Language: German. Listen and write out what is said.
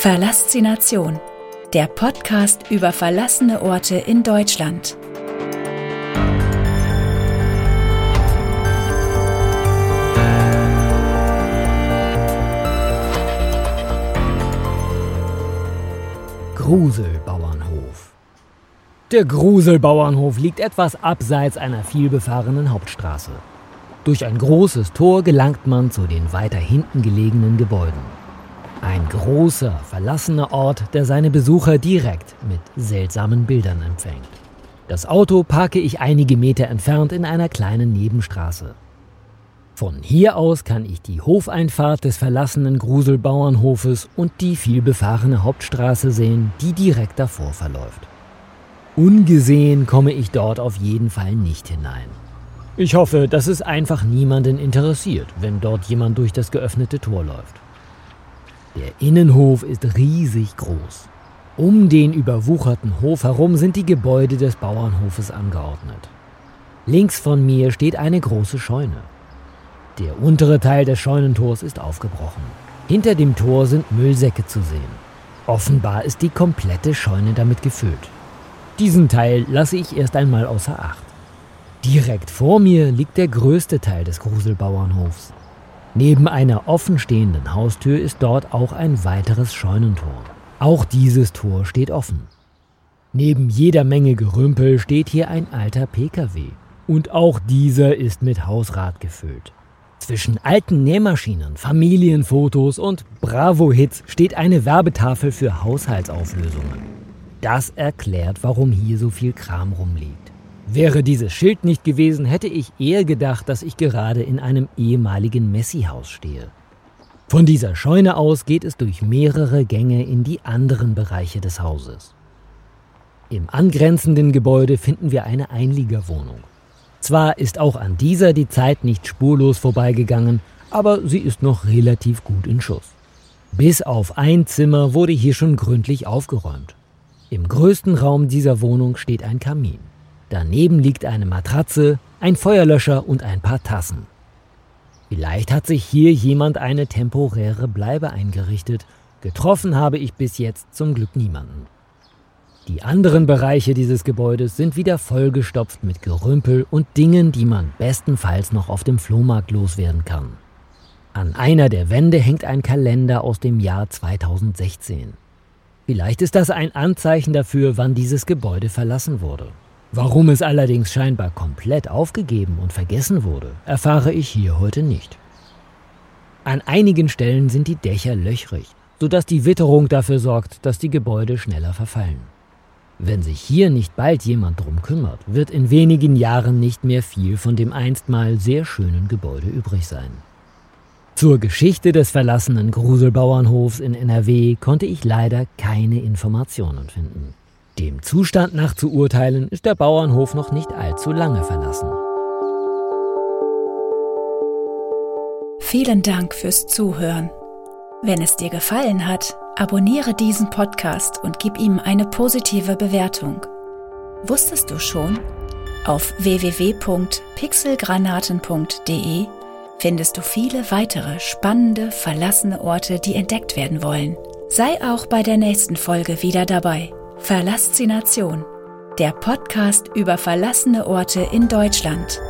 Verlassination, der Podcast über verlassene Orte in Deutschland. Gruselbauernhof. Der Gruselbauernhof liegt etwas abseits einer vielbefahrenen Hauptstraße. Durch ein großes Tor gelangt man zu den weiter hinten gelegenen Gebäuden. Ein großer, verlassener Ort, der seine Besucher direkt mit seltsamen Bildern empfängt. Das Auto parke ich einige Meter entfernt in einer kleinen Nebenstraße. Von hier aus kann ich die Hofeinfahrt des verlassenen Gruselbauernhofes und die vielbefahrene Hauptstraße sehen, die direkt davor verläuft. Ungesehen komme ich dort auf jeden Fall nicht hinein. Ich hoffe, dass es einfach niemanden interessiert, wenn dort jemand durch das geöffnete Tor läuft. Der Innenhof ist riesig groß. Um den überwucherten Hof herum sind die Gebäude des Bauernhofes angeordnet. Links von mir steht eine große Scheune. Der untere Teil des Scheunentors ist aufgebrochen. Hinter dem Tor sind Müllsäcke zu sehen. Offenbar ist die komplette Scheune damit gefüllt. Diesen Teil lasse ich erst einmal außer Acht. Direkt vor mir liegt der größte Teil des Gruselbauernhofs. Neben einer offenstehenden Haustür ist dort auch ein weiteres Scheunentor. Auch dieses Tor steht offen. Neben jeder Menge Gerümpel steht hier ein alter Pkw. Und auch dieser ist mit Hausrat gefüllt. Zwischen alten Nähmaschinen, Familienfotos und Bravo-Hits steht eine Werbetafel für Haushaltsauflösungen. Das erklärt, warum hier so viel Kram rumliegt. Wäre dieses Schild nicht gewesen, hätte ich eher gedacht, dass ich gerade in einem ehemaligen Messi-Haus stehe. Von dieser Scheune aus geht es durch mehrere Gänge in die anderen Bereiche des Hauses. Im angrenzenden Gebäude finden wir eine Einliegerwohnung. Zwar ist auch an dieser die Zeit nicht spurlos vorbeigegangen, aber sie ist noch relativ gut in Schuss. Bis auf ein Zimmer wurde hier schon gründlich aufgeräumt. Im größten Raum dieser Wohnung steht ein Kamin. Daneben liegt eine Matratze, ein Feuerlöscher und ein paar Tassen. Vielleicht hat sich hier jemand eine temporäre Bleibe eingerichtet. Getroffen habe ich bis jetzt zum Glück niemanden. Die anderen Bereiche dieses Gebäudes sind wieder vollgestopft mit Gerümpel und Dingen, die man bestenfalls noch auf dem Flohmarkt loswerden kann. An einer der Wände hängt ein Kalender aus dem Jahr 2016. Vielleicht ist das ein Anzeichen dafür, wann dieses Gebäude verlassen wurde. Warum es allerdings scheinbar komplett aufgegeben und vergessen wurde, erfahre ich hier heute nicht. An einigen Stellen sind die Dächer löchrig, sodass die Witterung dafür sorgt, dass die Gebäude schneller verfallen. Wenn sich hier nicht bald jemand drum kümmert, wird in wenigen Jahren nicht mehr viel von dem einstmal sehr schönen Gebäude übrig sein. Zur Geschichte des verlassenen Gruselbauernhofs in NRW konnte ich leider keine Informationen finden. Dem Zustand nach zu urteilen, ist der Bauernhof noch nicht allzu lange verlassen. Vielen Dank fürs Zuhören. Wenn es dir gefallen hat, abonniere diesen Podcast und gib ihm eine positive Bewertung. Wusstest du schon? Auf www.pixelgranaten.de findest du viele weitere spannende, verlassene Orte, die entdeckt werden wollen. Sei auch bei der nächsten Folge wieder dabei. Verlassination, der Podcast über verlassene Orte in Deutschland.